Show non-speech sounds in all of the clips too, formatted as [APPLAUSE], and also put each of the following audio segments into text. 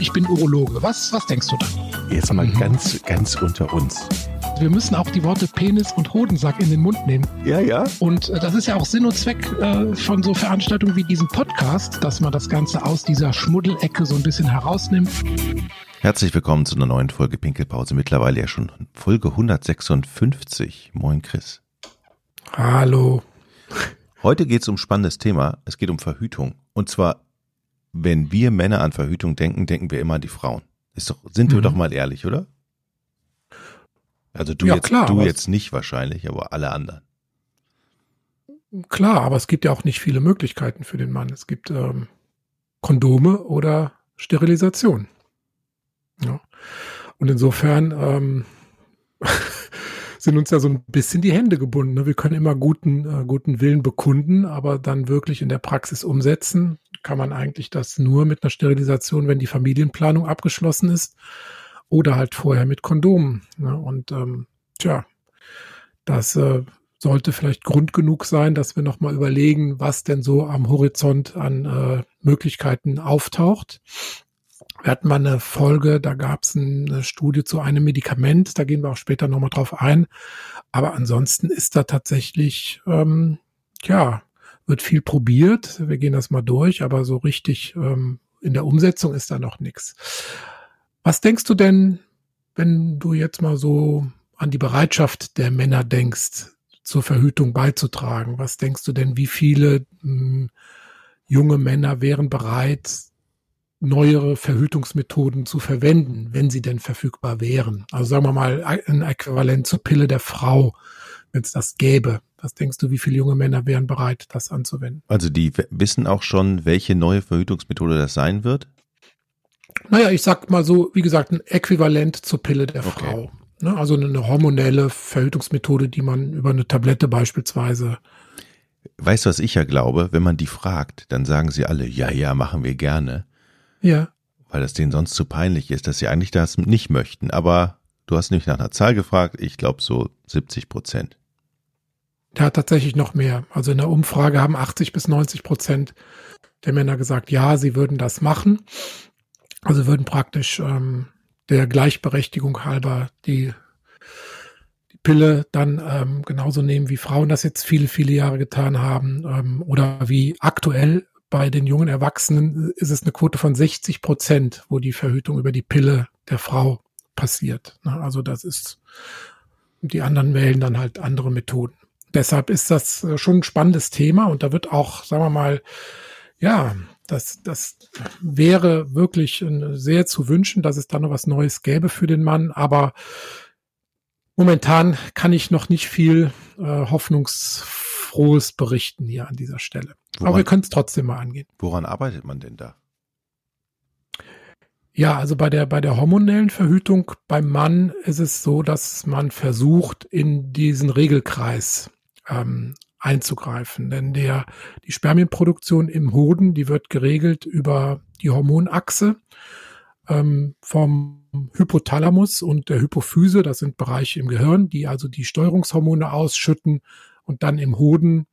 ich bin Urologe. Was, was denkst du dann? Jetzt mal mhm. ganz, ganz unter uns. Wir müssen auch die Worte Penis und Hodensack in den Mund nehmen. Ja, ja. Und äh, das ist ja auch Sinn und Zweck äh, von so Veranstaltungen wie diesem Podcast, dass man das Ganze aus dieser Schmuddelecke so ein bisschen herausnimmt. Herzlich willkommen zu einer neuen Folge Pinkelpause. Mittlerweile ja schon Folge 156. Moin, Chris. Hallo. Heute geht es um ein spannendes Thema. Es geht um Verhütung. Und zwar, wenn wir Männer an Verhütung denken, denken wir immer an die Frauen. Ist doch, sind wir mhm. doch mal ehrlich, oder? Also du, ja, jetzt, klar, du jetzt nicht wahrscheinlich, aber alle anderen. Klar, aber es gibt ja auch nicht viele Möglichkeiten für den Mann. Es gibt ähm, Kondome oder Sterilisation. Ja. Und insofern ähm, sind uns ja so ein bisschen die Hände gebunden. Ne? Wir können immer guten, äh, guten Willen bekunden, aber dann wirklich in der Praxis umsetzen, kann man eigentlich das nur mit einer Sterilisation, wenn die Familienplanung abgeschlossen ist oder halt vorher mit Kondomen. Ne? Und ähm, tja, das äh, sollte vielleicht Grund genug sein, dass wir nochmal überlegen, was denn so am Horizont an äh, Möglichkeiten auftaucht. Wir hatten mal eine Folge, da gab es eine Studie zu einem Medikament, da gehen wir auch später nochmal drauf ein. Aber ansonsten ist da tatsächlich, ähm, ja, wird viel probiert. Wir gehen das mal durch, aber so richtig ähm, in der Umsetzung ist da noch nichts. Was denkst du denn, wenn du jetzt mal so an die Bereitschaft der Männer denkst, zur Verhütung beizutragen? Was denkst du denn, wie viele mh, hm, junge Männer wären bereit, neuere Verhütungsmethoden zu verwenden, wenn sie denn verfügbar wären. Also sagen wir mal ein Äquivalent zur Pille der Frau, wenn es das gäbe. Was denkst du, wie viele junge Männer wären bereit, das anzuwenden? Also die wissen auch schon, welche neue Verhütungsmethode das sein wird? Naja, ich sag mal so, wie gesagt, ein Äquivalent zur Pille der okay. Frau. Ne? Also eine hormonelle Verhütungsmethode, die man über eine Tablette beispielsweise Weißt du, was ich ja glaube? Wenn man die fragt, dann sagen sie alle, ja, ja, machen wir gerne. Ja. Weil das denen sonst zu peinlich ist, dass sie eigentlich das nicht möchten. Aber du hast nicht nach einer Zahl gefragt. Ich glaube so 70 Prozent. Ja, tatsächlich noch mehr. Also in der Umfrage haben 80 bis 90 Prozent der Männer gesagt, ja, sie würden das machen. Also würden praktisch ähm, der Gleichberechtigung halber die, die Pille dann ähm, genauso nehmen, wie Frauen das jetzt viele, viele Jahre getan haben ähm, oder wie aktuell bei den jungen Erwachsenen ist es eine Quote von 60 Prozent, wo die Verhütung über die Pille der Frau passiert. Also das ist, die anderen wählen dann halt andere Methoden. Deshalb ist das äh, schon ein spannendes Thema und da wird auch, sagen wir mal, ja, das, das wäre wirklich sehr zu wünschen, dass es da noch was Neues gäbe für den Mann, aber momentan kann ich noch nicht viel äh, hoffnungsfrohes berichten hier an dieser Stelle. Woran, Aber wir können es trotzdem mal angehen. Woran arbeitet man denn da? Ja, also bei der, bei der hormonellen Verhütung beim Mann ist es so, dass man versucht, in diesen Regelkreis ähm, einzugreifen. Denn der, die Spermienproduktion im Hoden, die wird geregelt über die Hormonachse ähm, vom Hypothalamus und der Hypophyse. Das sind Bereiche im Gehirn, die also die Steuerungshormone ausschütten und dann im Hoden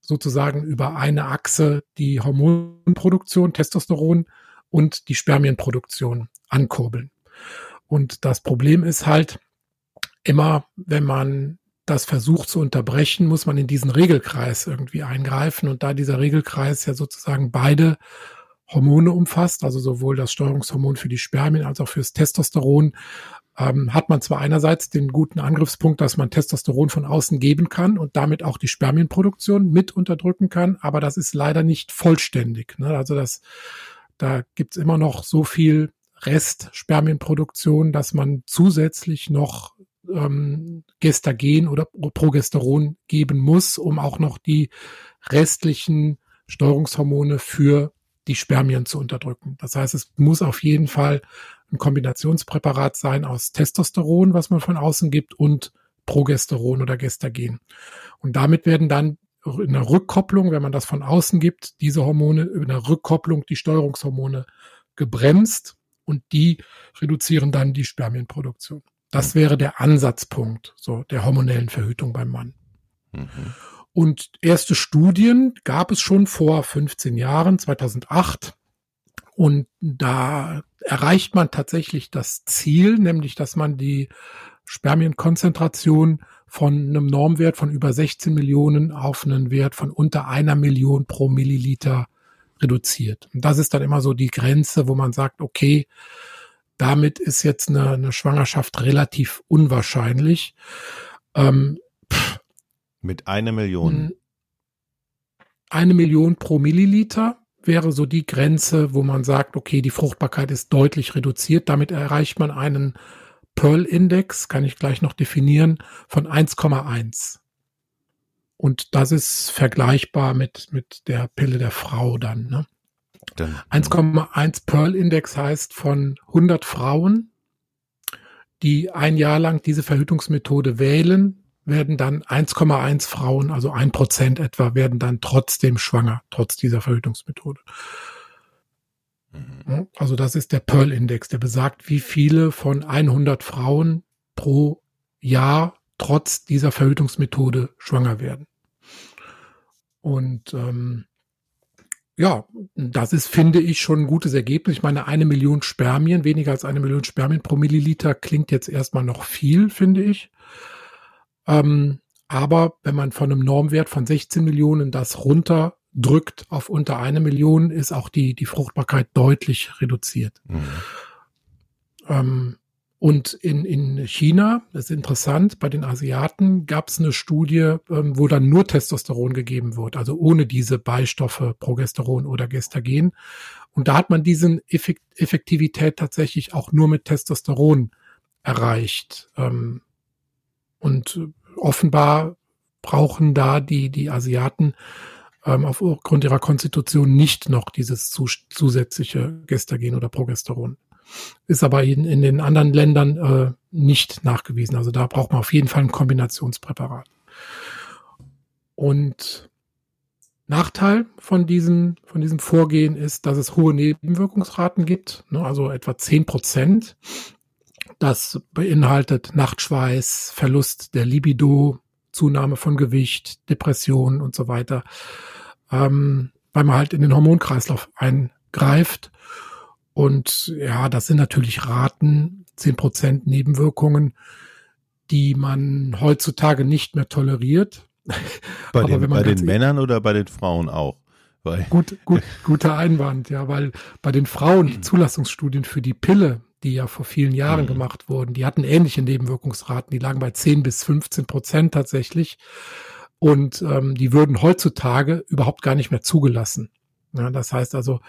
sozusagen über eine Achse die Hormonproduktion, Testosteron und die Spermienproduktion ankurbeln. Und das Problem ist halt, immer wenn man das versucht zu unterbrechen, muss man in diesen Regelkreis irgendwie eingreifen. Und da dieser Regelkreis ja sozusagen beide Hormone umfasst, also sowohl das Steuerungshormon für die Spermien als auch fürs Testosteron, ähm, hat man zwar einerseits den guten Angriffspunkt, dass man Testosteron von außen geben kann und damit auch die Spermienproduktion mit unterdrücken kann, aber das ist leider nicht vollständig. Ne? Also das, da gibt's immer noch so viel Restspermienproduktion, dass man zusätzlich noch ähm, Gestagen oder Progesteron geben muss, um auch noch die restlichen Steuerungshormone für die Spermien zu unterdrücken. Das heißt, es muss auf jeden Fall ein Kombinationspräparat sein aus Testosteron, was man von außen gibt, und Progesteron oder Gestagen. Und damit werden dann in der Rückkopplung, wenn man das von außen gibt, diese Hormone in der Rückkopplung die Steuerungshormone gebremst und die reduzieren dann die Spermienproduktion. Das wäre der Ansatzpunkt so der hormonellen Verhütung beim Mann. Mhm. Und erste Studien gab es schon vor 15 Jahren, 2008. Und da erreicht man tatsächlich das Ziel, nämlich dass man die Spermienkonzentration von einem Normwert von über 16 Millionen auf einen Wert von unter einer Million pro Milliliter reduziert. Und das ist dann immer so die Grenze, wo man sagt, okay, damit ist jetzt eine, eine Schwangerschaft relativ unwahrscheinlich. Ähm, Mit einer Million. Eine Million pro Milliliter wäre so die Grenze, wo man sagt, okay, die Fruchtbarkeit ist deutlich reduziert. Damit erreicht man einen Pearl-Index, kann ich gleich noch definieren, von 1,1. Und das ist vergleichbar mit, mit der Pille der Frau dann. Ne? 1,1 Pearl-Index heißt von 100 Frauen, die ein Jahr lang diese Verhütungsmethode wählen, werden dann 1,1 Frauen, also ein Prozent etwa, werden dann trotzdem schwanger, trotz dieser Verhütungsmethode. Mhm. Also das ist der Pearl-Index, der besagt, wie viele von 100 Frauen pro Jahr trotz dieser Verhütungsmethode schwanger werden. Und ähm, ja, das ist, finde ich, schon ein gutes Ergebnis. Ich meine, eine Million Spermien, weniger als eine Million Spermien pro Milliliter klingt jetzt erstmal noch viel, finde ich. Ähm, aber wenn man von einem Normwert von 16 Millionen das runterdrückt auf unter eine Million, ist auch die, die Fruchtbarkeit deutlich reduziert. Mhm. Ähm, und in, in China, das ist interessant, bei den Asiaten gab es eine Studie, ähm, wo dann nur Testosteron gegeben wird, also ohne diese Beistoffe Progesteron oder Gestagen. Und da hat man diesen Effekt Effektivität tatsächlich auch nur mit Testosteron erreicht. Ähm, und offenbar brauchen da die, die Asiaten ähm, aufgrund ihrer Konstitution nicht noch dieses zusätzliche Gestagen oder Progesteron ist aber in, in den anderen Ländern äh, nicht nachgewiesen. Also da braucht man auf jeden Fall ein Kombinationspräparat. Und Nachteil von diesem, von diesem Vorgehen ist, dass es hohe Nebenwirkungsraten gibt, ne, also etwa zehn Prozent. Das beinhaltet Nachtschweiß, Verlust der Libido, Zunahme von Gewicht, Depression und so weiter, ähm, weil man halt in den Hormonkreislauf eingreift und ja, das sind natürlich Raten, zehn Prozent Nebenwirkungen, die man heutzutage nicht mehr toleriert. Bei den, bei den Männern oder bei den Frauen auch? Weil gut, gut, guter Einwand, ja, weil bei den Frauen die Zulassungsstudien für die Pille, die ja vor vielen Jahren mhm. gemacht wurden, die hatten ähnliche Nebenwirkungsraten, die lagen bei 10 bis 15 Prozent tatsächlich. Und ähm, die würden heutzutage überhaupt gar nicht mehr zugelassen. Ja, das heißt also,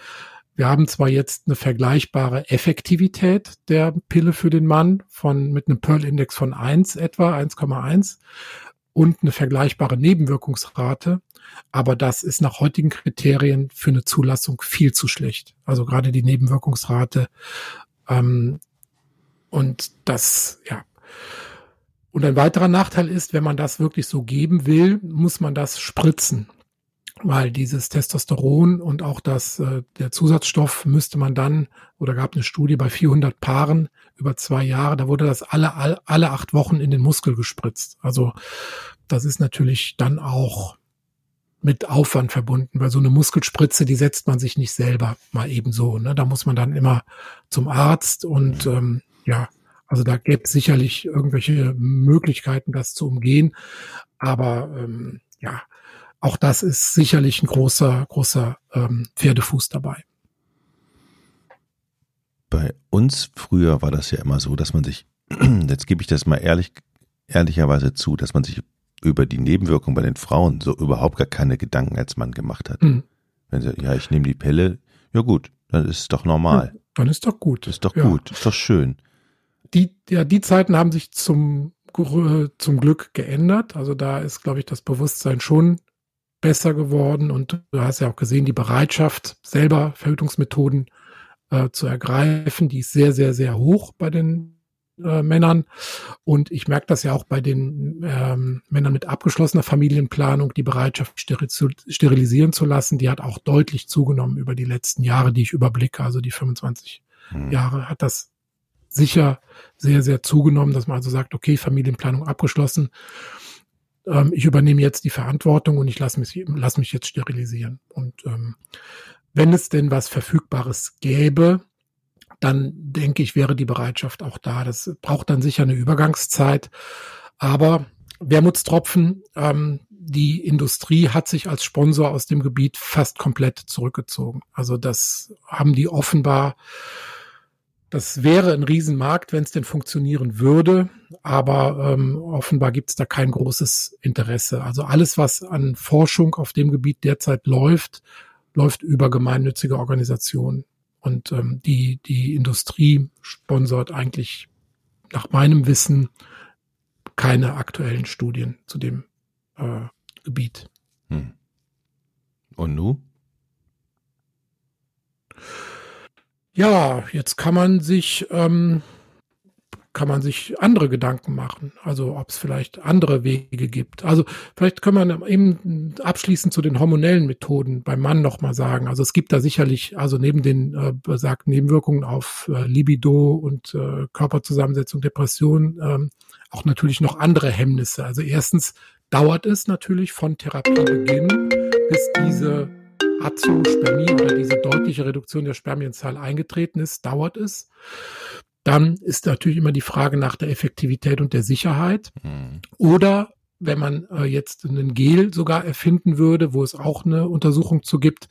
wir haben zwar jetzt eine vergleichbare Effektivität der Pille für den Mann von, mit einem Pearl-Index von 1 etwa, 1,1 und eine vergleichbare Nebenwirkungsrate. Aber das ist nach heutigen Kriterien für eine Zulassung viel zu schlecht. Also gerade die Nebenwirkungsrate. Ähm, und das, ja. Und ein weiterer Nachteil ist, wenn man das wirklich so geben will, muss man das spritzen weil dieses Testosteron und auch das, äh, der Zusatzstoff müsste man dann, oder gab eine Studie bei 400 Paaren über zwei Jahre, da wurde das alle, alle, alle acht Wochen in den Muskel gespritzt. Also das ist natürlich dann auch mit Aufwand verbunden, weil so eine Muskelspritze, die setzt man sich nicht selber mal eben so. Ne? Da muss man dann immer zum Arzt und ähm, ja, also da gäbe es sicherlich irgendwelche Möglichkeiten, das zu umgehen. Aber ähm, ja, auch das ist sicherlich ein großer, großer ähm, Pferdefuß dabei. Bei uns früher war das ja immer so, dass man sich, [CLEARS THROAT] jetzt gebe ich das mal ehrlich, ehrlicherweise zu, dass man sich über die Nebenwirkung bei den Frauen so überhaupt gar keine Gedanken als Mann gemacht hat. Mhm. Wenn sie, ja, ich nehme die Pille, ja gut, dann ist es doch normal. Ja, dann ist doch gut. Ist doch ja. gut, ist doch schön. Die, ja, die Zeiten haben sich zum, zum Glück geändert. Also da ist, glaube ich, das Bewusstsein schon besser geworden und du hast ja auch gesehen, die Bereitschaft, selber Verhütungsmethoden äh, zu ergreifen, die ist sehr, sehr, sehr hoch bei den äh, Männern. Und ich merke das ja auch bei den ähm, Männern mit abgeschlossener Familienplanung, die Bereitschaft, steri zu, sterilisieren zu lassen, die hat auch deutlich zugenommen über die letzten Jahre, die ich überblicke, also die 25 hm. Jahre hat das sicher sehr, sehr zugenommen, dass man also sagt, okay, Familienplanung abgeschlossen ähm, ich übernehme jetzt die Verantwortung und ich lasse mich, lass mich jetzt sterilisieren. Und ähm, wenn es denn was Verfügbares gäbe, dann denke ich, wäre die Bereitschaft auch da. Das braucht dann sicher eine Übergangszeit. Aber Wermutstropfen, ähm, die Industrie hat sich als Sponsor aus dem Gebiet fast komplett zurückgezogen. Also das haben die offenbar das wäre ein Riesenmarkt, wenn es denn funktionieren würde, aber ähm, offenbar gibt es da kein großes Interesse. Also alles, was an Forschung auf dem Gebiet derzeit läuft, läuft über gemeinnützige Organisationen. Und ähm, die, die Industrie sponsort eigentlich nach meinem Wissen keine aktuellen Studien zu dem äh, Gebiet. Hm. Und nu? Ja, jetzt kann man sich ähm, kann man sich andere Gedanken machen. Also ob es vielleicht andere Wege gibt. Also vielleicht können wir eben abschließend zu den hormonellen Methoden beim Mann nochmal sagen. Also es gibt da sicherlich, also neben den äh, besagten Nebenwirkungen auf äh, Libido und äh, Körperzusammensetzung, Depression, ähm, auch natürlich noch andere Hemmnisse. Also erstens dauert es natürlich von Therapiebeginn, bis diese Azoospermie oder diese deutliche Reduktion der Spermienzahl eingetreten ist, dauert es. Dann ist natürlich immer die Frage nach der Effektivität und der Sicherheit. Mhm. Oder wenn man äh, jetzt einen Gel sogar erfinden würde, wo es auch eine Untersuchung zu gibt,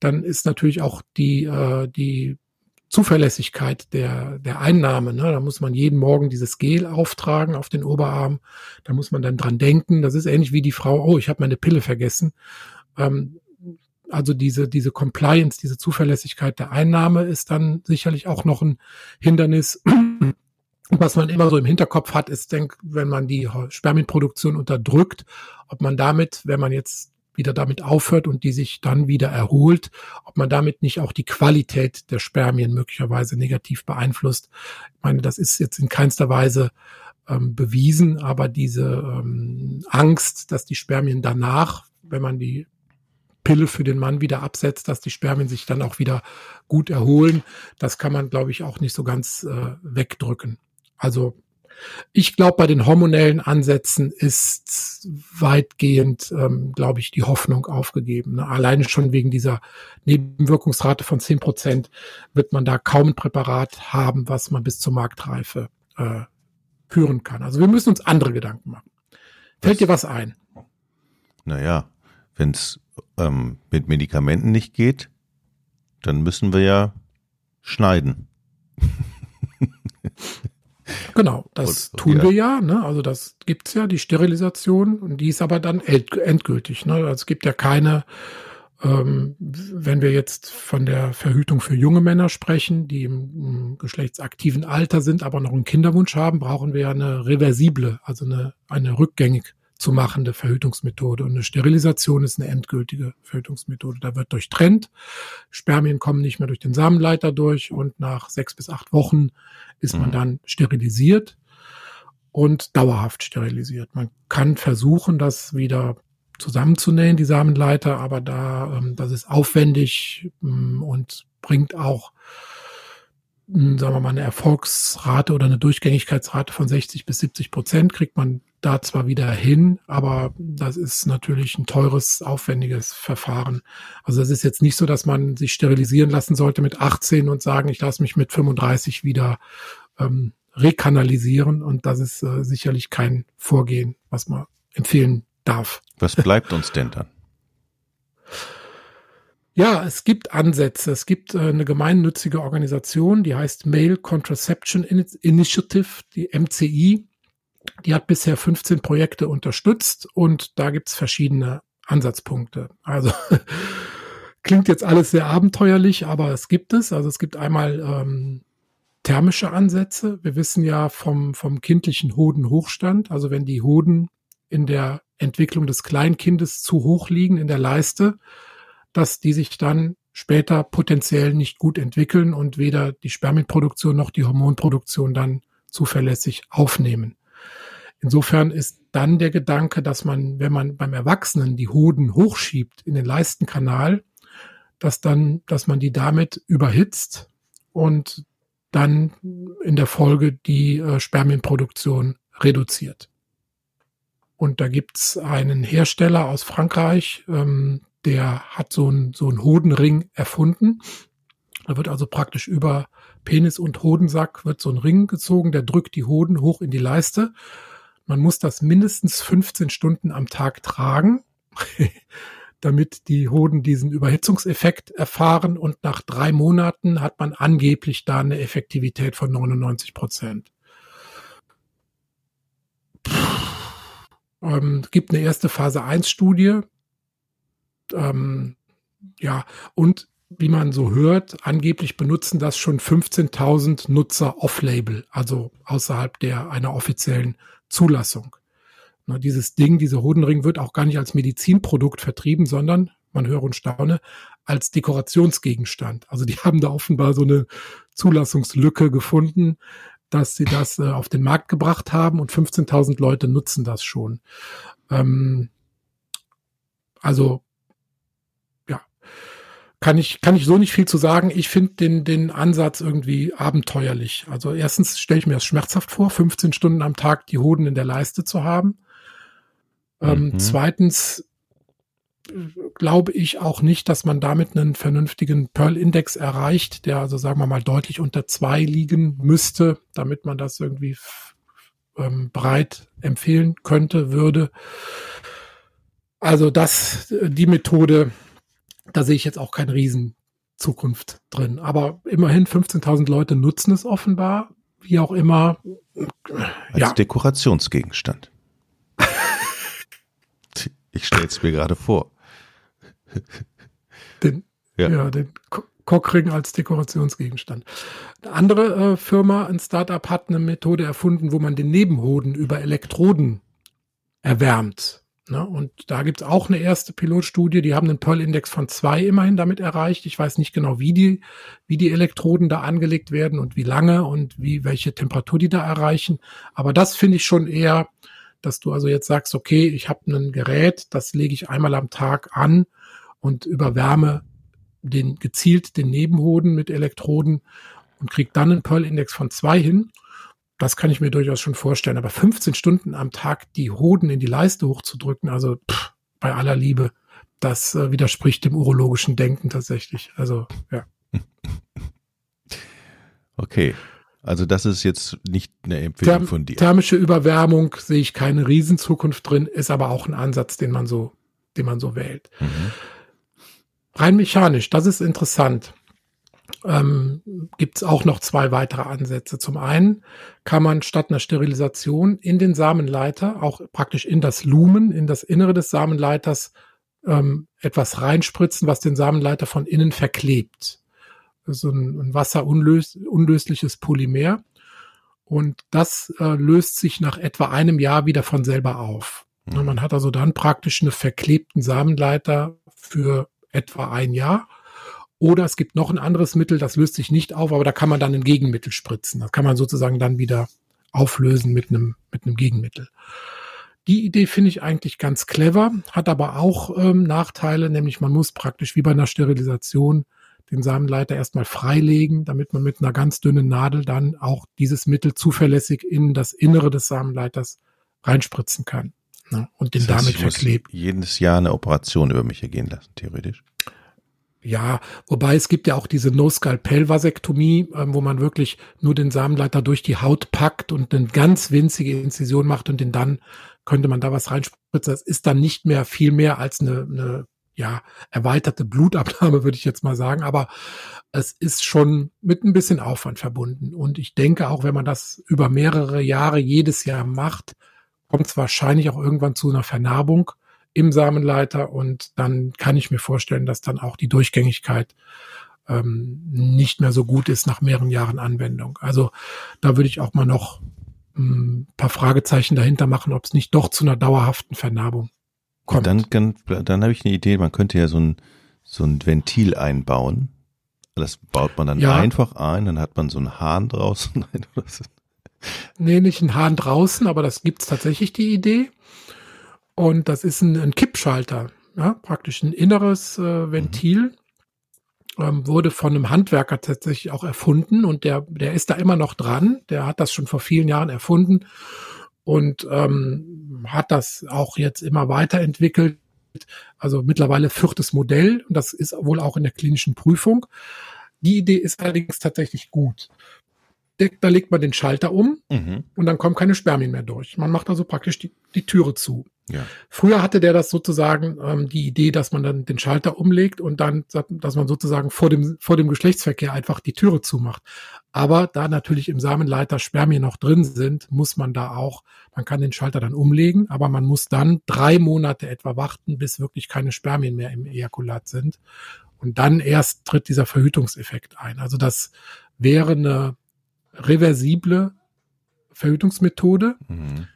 dann ist natürlich auch die, äh, die Zuverlässigkeit der, der Einnahme. Ne? Da muss man jeden Morgen dieses Gel auftragen auf den Oberarm. Da muss man dann dran denken. Das ist ähnlich wie die Frau, oh, ich habe meine Pille vergessen. Ähm, also diese, diese Compliance, diese Zuverlässigkeit der Einnahme ist dann sicherlich auch noch ein Hindernis. Was man immer so im Hinterkopf hat, ist, denk, wenn man die Spermienproduktion unterdrückt, ob man damit, wenn man jetzt wieder damit aufhört und die sich dann wieder erholt, ob man damit nicht auch die Qualität der Spermien möglicherweise negativ beeinflusst. Ich meine, das ist jetzt in keinster Weise ähm, bewiesen, aber diese ähm, Angst, dass die Spermien danach, wenn man die Pille für den Mann wieder absetzt, dass die Spermien sich dann auch wieder gut erholen. Das kann man, glaube ich, auch nicht so ganz äh, wegdrücken. Also ich glaube, bei den hormonellen Ansätzen ist weitgehend, ähm, glaube ich, die Hoffnung aufgegeben. Ne? Alleine schon wegen dieser Nebenwirkungsrate von zehn Prozent wird man da kaum ein Präparat haben, was man bis zur Marktreife äh, führen kann. Also wir müssen uns andere Gedanken machen. Fällt was, dir was ein? Naja, wenn es ähm, mit Medikamenten nicht geht, dann müssen wir ja schneiden. [LAUGHS] Genau, das und, tun ja. wir ja. Ne? Also das gibt's ja, die Sterilisation, und die ist aber dann endgültig. Ne? Also es gibt ja keine, ähm, wenn wir jetzt von der Verhütung für junge Männer sprechen, die im, im, geschlechtsaktiven Alter sind, aber noch einen Kinderwunsch haben, brauchen wir ja eine reversible, also eine, eine rückgängig zu machende Verhütungsmethode. Und eine Sterilisation ist eine endgültige Verhütungsmethode. Da wird durchtrennt. Spermien kommen nicht mehr durch den Samenleiter durch und nach sechs bis acht Wochen ist man mhm. dann sterilisiert und dauerhaft sterilisiert. Man kann versuchen, das wieder zusammenzunähen, die Samenleiter, aber da, ähm, das ist aufwendig ähm, und bringt auch hm, sagen wir mal, eine Erfolgsrate oder eine Durchgängigkeitsrate von 60 bis 70 Prozent kriegt man da zwar wieder hin, aber das ist natürlich ein teures, aufwendiges Verfahren. Also es ist jetzt nicht so, dass man sich sterilisieren lassen sollte mit 18 und sagen, ich lasse mich mit 35 wieder ähm, rekanalisieren. Und das ist äh, sicherlich kein Vorgehen, was man empfehlen darf. Was bleibt uns denn dann? [LAUGHS] Ja, es gibt Ansätze. Es gibt äh, eine gemeinnützige Organisation, die heißt Male Contraception Initiative, die MCI. Die hat bisher 15 Projekte unterstützt und da gibt's verschiedene Ansatzpunkte. Also [LAUGHS] klingt jetzt alles sehr abenteuerlich, aber es gibt es. Also es gibt einmal ähm, thermische Ansätze. Wir wissen ja vom, vom kindlichen Hodenhochstand, also wenn die Hoden in der Entwicklung des Kleinkindes zu hoch liegen in der Leiste, dass die sich dann später potenziell nicht gut entwickeln und weder die Spermienproduktion noch die Hormonproduktion dann zuverlässig aufnehmen. Insofern ist dann der Gedanke, dass man, wenn man beim Erwachsenen die Hoden hochschiebt in den Leistenkanal, dass dann, dass man die damit überhitzt und dann in der Folge die äh, Spermienproduktion reduziert. Und da gibt's einen Hersteller aus Frankreich, ähm, der hat so einen so einen Hodenring erfunden. Da wird also praktisch über Penis und Hodensack wird so ein Ring gezogen, der drückt die Hoden hoch in die Leiste. Man muss das mindestens 15 Stunden am Tag tragen, [LAUGHS] damit die Hoden diesen Überhitzungseffekt erfahren und nach drei Monaten hat man angeblich da eine Effektivität von 99 Prozent. Ähm, gibt eine erste Phase 1 Studie. Ähm, ja, und wie man so hört, angeblich benutzen das schon 15.000 Nutzer off-label, also außerhalb der einer offiziellen Zulassung. Na, dieses Ding, dieser Hodenring wird auch gar nicht als Medizinprodukt vertrieben, sondern, man höre und staune, als Dekorationsgegenstand. Also die [LAUGHS] haben da offenbar so eine Zulassungslücke gefunden, dass sie das äh, auf den Markt gebracht haben und 15.000 Leute nutzen das schon. Ähm, also kann ich kann ich so nicht viel zu sagen. Ich finde den den Ansatz irgendwie abenteuerlich. Also erstens stelle ich mir das schmerzhaft vor, 15 Stunden am Tag die Hoden in der Leiste zu haben. Ähm, mhm. Zweitens glaube ich auch nicht, dass man damit einen vernünftigen Pearl-Index erreicht, der also sagen wir mal deutlich unter zwei liegen müsste, damit man das irgendwie ähm, breit empfehlen könnte, würde. Also das, die Methode, da sehe ich jetzt auch keine Riesenzukunft drin. Aber immerhin 15.000 Leute nutzen es offenbar, wie auch immer. Als ja. Dekorationsgegenstand. [LAUGHS] ich stelle es mir gerade vor. Den, ja. ja, den Cockring als Dekorationsgegenstand. Eine andere äh, Firma, ein Startup, hat eine Methode erfunden, wo man den Nebenhoden über Elektroden erwärmt. Ne? Und da gibt's auch eine erste Pilotstudie, die haben einen Pearl-Index von zwei immerhin damit erreicht. Ich weiß nicht genau, wie die, wie die Elektroden da angelegt werden und wie lange und wie, welche Temperatur die da erreichen. Aber das finde ich schon eher, dass du also jetzt sagst, okay, ich habe ein Gerät, das lege ich einmal am Tag an und überwärme den gezielt den Nebenhoden mit Elektroden und kriege dann einen Pearl-Index von zwei hin. Das kann ich mir durchaus schon vorstellen. Aber 15 Stunden am Tag die Hoden in die Leiste hochzudrücken, also pff, bei aller Liebe, das äh, widerspricht dem urologischen Denken tatsächlich. Also ja. [LAUGHS] Okay. Also das ist jetzt nicht eine Empfehlung Therm von dir. Thermische Überwärmung sehe ich keine Riesenzukunft drin, ist aber auch ein Ansatz, den man so, den man so wählt. Mhm. Rein mechanisch, das ist interessant. Ähm, Gibt es auch noch zwei weitere Ansätze. Zum einen kann man statt einer Sterilisation in den Samenleiter, auch praktisch in das Lumen, in das Innere des Samenleiters, ähm, etwas reinspritzen, was den Samenleiter von innen verklebt. So ein, ein wasserunlösliches Polymer. Und das äh, löst sich nach etwa einem Jahr wieder von selber auf. Mhm. Man hat also dann praktisch eine verklebten Samenleiter für etwa ein Jahr. Oder es gibt noch ein anderes Mittel, das löst sich nicht auf, aber da kann man dann ein Gegenmittel spritzen. Das kann man sozusagen dann wieder auflösen mit einem, mit einem Gegenmittel. Die Idee finde ich eigentlich ganz clever, hat aber auch ähm, Nachteile, nämlich man muss praktisch wie bei einer Sterilisation den Samenleiter erstmal freilegen, damit man mit einer ganz dünnen Nadel dann auch dieses Mittel zuverlässig in das Innere des Samenleiters reinspritzen kann ne, und den das heißt, damit verklebt. jedes Jahr eine Operation über mich ergehen lassen, theoretisch. Ja, wobei es gibt ja auch diese No-Skalpell-Vasektomie, ähm, wo man wirklich nur den Samenleiter durch die Haut packt und eine ganz winzige Inzision macht und den dann könnte man da was reinspritzen. Das ist dann nicht mehr viel mehr als eine, eine ja, erweiterte Blutabnahme, [LAUGHS] würde ich jetzt mal sagen. Aber es ist schon mit ein bisschen Aufwand verbunden. Und ich denke, auch wenn man das über mehrere Jahre jedes Jahr macht, kommt es wahrscheinlich auch irgendwann zu einer Vernarbung im Samenleiter und dann kann ich mir vorstellen, dass dann auch die Durchgängigkeit ähm, nicht mehr so gut ist nach mehreren Jahren Anwendung. Also da würde ich auch mal noch ein hm, paar Fragezeichen dahinter machen, ob es nicht doch zu einer dauerhaften Vernarbung kommt. Dann, dann, dann habe ich eine Idee, man könnte ja so ein, so ein Ventil einbauen. Das baut man dann ja. einfach ein, dann hat man so einen Hahn draußen. [LAUGHS] Nee, nicht ein Hahn draußen, aber das gibt's tatsächlich die Idee. Und das ist ein, ein Kippschalter, ja, praktisch ein inneres äh, Ventil. Ähm, wurde von einem Handwerker tatsächlich auch erfunden und der, der ist da immer noch dran. Der hat das schon vor vielen Jahren erfunden und ähm, hat das auch jetzt immer weiterentwickelt. Also mittlerweile viertes Modell und das ist wohl auch in der klinischen Prüfung. Die Idee ist allerdings tatsächlich gut. Da legt man den Schalter um mhm. und dann kommen keine Spermien mehr durch. Man macht also praktisch die, die Türe zu. Ja. Früher hatte der das sozusagen ähm, die Idee, dass man dann den Schalter umlegt und dann, dass man sozusagen vor dem, vor dem Geschlechtsverkehr einfach die Türe zumacht. Aber da natürlich im Samenleiter Spermien noch drin sind, muss man da auch, man kann den Schalter dann umlegen, aber man muss dann drei Monate etwa warten, bis wirklich keine Spermien mehr im Ejakulat sind. Und dann erst tritt dieser Verhütungseffekt ein. Also das wäre eine reversible Verhütungsmethode. Mhm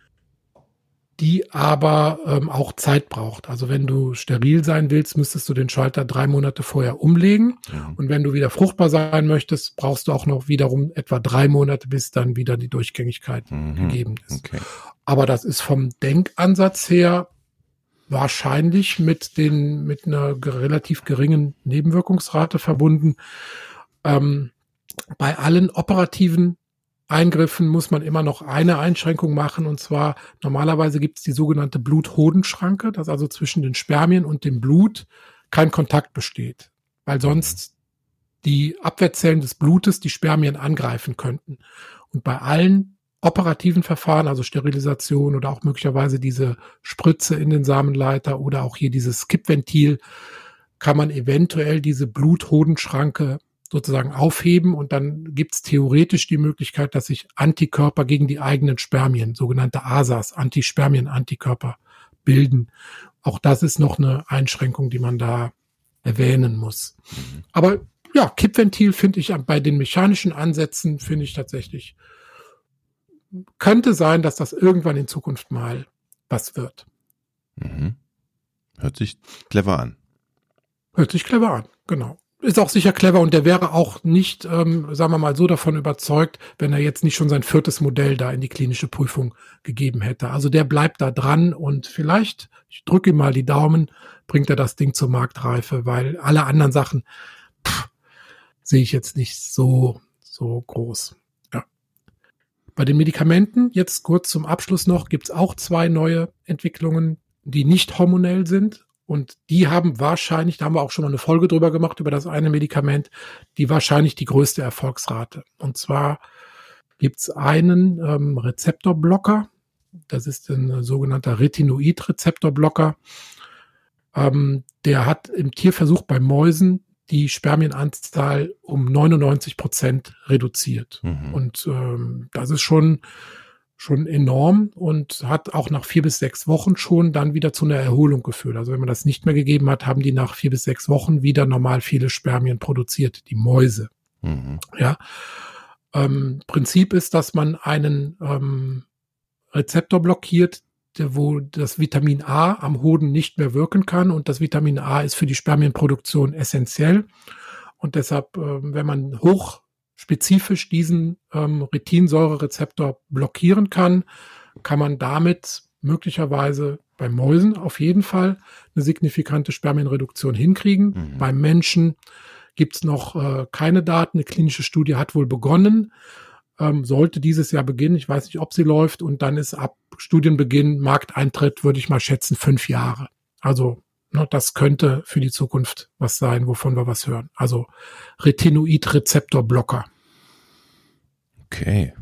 die aber ähm, auch Zeit braucht. Also wenn du steril sein willst, müsstest du den Schalter drei Monate vorher umlegen. Ja. Und wenn du wieder fruchtbar sein möchtest, brauchst du auch noch wiederum etwa drei Monate, bis dann wieder die Durchgängigkeit mhm. gegeben ist. Okay. Aber das ist vom Denkansatz her wahrscheinlich mit den mit einer relativ geringen Nebenwirkungsrate verbunden. Ähm, bei allen operativen Eingriffen muss man immer noch eine Einschränkung machen und zwar normalerweise gibt es die sogenannte Bluthodenschranke, dass also zwischen den Spermien und dem Blut kein Kontakt besteht, weil sonst die Abwehrzellen des Blutes die Spermien angreifen könnten. Und bei allen operativen Verfahren, also Sterilisation oder auch möglicherweise diese Spritze in den Samenleiter oder auch hier dieses Kippventil, kann man eventuell diese Bluthodenschranke sozusagen aufheben und dann gibt es theoretisch die Möglichkeit, dass sich Antikörper gegen die eigenen Spermien, sogenannte ASAs, Antispermien-Antikörper bilden. Auch das ist noch eine Einschränkung, die man da erwähnen muss. Mhm. Aber ja, Kippventil finde ich bei den mechanischen Ansätzen finde ich tatsächlich könnte sein, dass das irgendwann in Zukunft mal was wird. Mhm. Hört sich clever an. Hört sich clever an, genau ist auch sicher clever und der wäre auch nicht, ähm, sagen wir mal, so davon überzeugt, wenn er jetzt nicht schon sein viertes Modell da in die klinische Prüfung gegeben hätte. Also der bleibt da dran und vielleicht, ich drücke ihm mal die Daumen, bringt er das Ding zur Marktreife, weil alle anderen Sachen pff, sehe ich jetzt nicht so, so groß. Ja. Bei den Medikamenten, jetzt kurz zum Abschluss noch, gibt's auch zwei neue Entwicklungen, die nicht hormonell sind und die haben wahrscheinlich, da haben wir auch schon mal eine Folge drüber gemacht, über das eine Medikament, die wahrscheinlich die größte Erfolgsrate. Und zwar gibt es einen ähm, Rezeptorblocker, das ist ein sogenannter Retinoid-Rezeptorblocker. Ähm, der hat im Tierversuch bei Mäusen die Spermienanzahl um 99 Prozent reduziert. Mhm. Und ähm, das ist schon schon enorm und hat auch nach vier bis sechs Wochen schon dann wieder zu einer Erholung geführt. Also wenn man das nicht mehr gegeben hat, haben die nach vier bis sechs Wochen wieder normal viele Spermien produziert, die Mäuse. Mhm. Ja. Ähm, Prinzip ist, dass man einen ähm, Rezeptor blockiert, der, wo das Vitamin A am Hoden nicht mehr wirken kann und das Vitamin A ist für die Spermienproduktion essentiell. Und deshalb, äh, wenn man hoch spezifisch diesen ähm, Retinsäurerezeptor blockieren kann, kann man damit möglicherweise bei Mäusen auf jeden Fall eine signifikante Spermienreduktion hinkriegen. Mhm. Beim Menschen gibt es noch äh, keine Daten. Eine klinische Studie hat wohl begonnen, ähm, sollte dieses Jahr beginnen. Ich weiß nicht, ob sie läuft. Und dann ist ab Studienbeginn, Markteintritt, würde ich mal schätzen, fünf Jahre. Also Ne, das könnte für die Zukunft was sein, wovon wir was hören. Also Retinoid-Rezeptorblocker. Okay.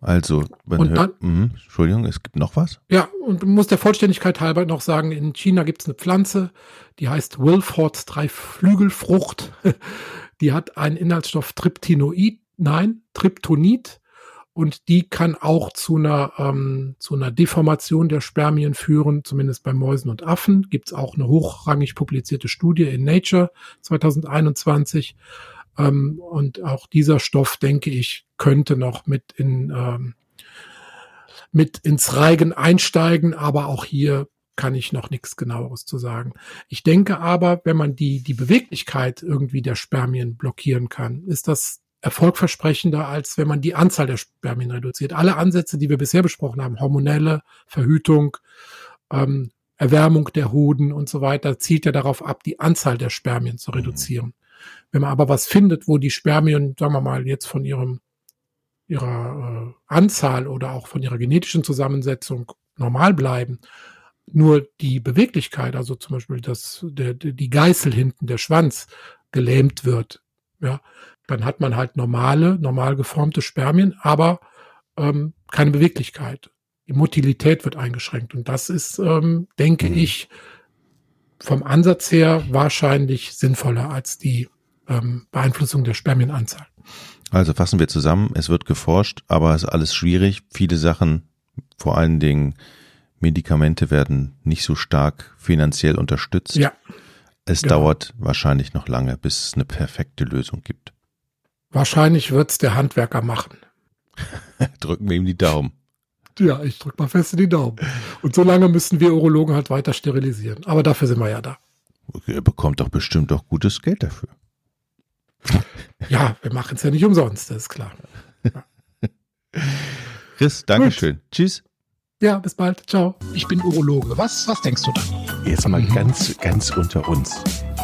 Also, man hört, dann, mh, Entschuldigung, es gibt noch was? Ja, und muss der Vollständigkeit halber noch sagen, in China gibt es eine Pflanze, die heißt Wilfords Dreiflügelfrucht. [LAUGHS] Die hat einen Inhaltsstoff Tryptinoid, nein, Tryptonid und die kann auch zu einer, ähm, zu einer Deformation der Spermien führen, zumindest bei Mäusen und Affen. Gibt es auch eine hochrangig publizierte Studie in Nature 2021. Ähm, und auch dieser Stoff, denke ich, könnte noch mit in ähm, mit ins Reigen einsteigen, aber auch hier kann ich noch nichts genaueres zu sagen. Ich denke aber, wenn man die, die Beweglichkeit irgendwie der Spermien blockieren kann, ist das erfolgversprechender, als wenn man die Anzahl der Spermien reduziert. Alle Ansätze, die wir bisher besprochen haben, hormonelle Verhütung, ähm, Erwärmung der Hoden und so weiter, zielt ja darauf ab, die Anzahl der Spermien zu mhm. reduzieren. Wenn man aber was findet, wo die Spermien, sagen wir mal, jetzt von ihrem ihrer äh, Anzahl oder auch von ihrer genetischen Zusammensetzung normal bleiben, nur die Beweglichkeit, also zum Beispiel das, der, die Geißel hinten, der Schwanz, gelähmt wird, Ja, dann hat man halt normale, normal geformte Spermien, aber ähm, keine Beweglichkeit. Die Motilität wird eingeschränkt. Und das ist, ähm, denke mhm. ich, vom Ansatz her wahrscheinlich sinnvoller als die ähm, Beeinflussung der Spermienanzahl. Also fassen wir zusammen, es wird geforscht, aber es ist alles schwierig. Viele Sachen, vor allen Dingen Medikamente werden nicht so stark finanziell unterstützt. Ja. Es genau. dauert wahrscheinlich noch lange, bis es eine perfekte Lösung gibt. Wahrscheinlich wird es der Handwerker machen. [LAUGHS] Drücken wir ihm die Daumen. Ja, ich drück mal fest in die Daumen. Und so lange müssen wir Urologen halt weiter sterilisieren. Aber dafür sind wir ja da. Okay, er bekommt doch bestimmt auch gutes Geld dafür. Ja, wir machen es ja nicht umsonst, das ist klar. Ja. [LAUGHS] Chris, Dankeschön. Gut. Tschüss. Ja, bis bald. Ciao. Ich bin Urologe. Was, was denkst du da? Jetzt mal mhm. ganz, ganz unter uns.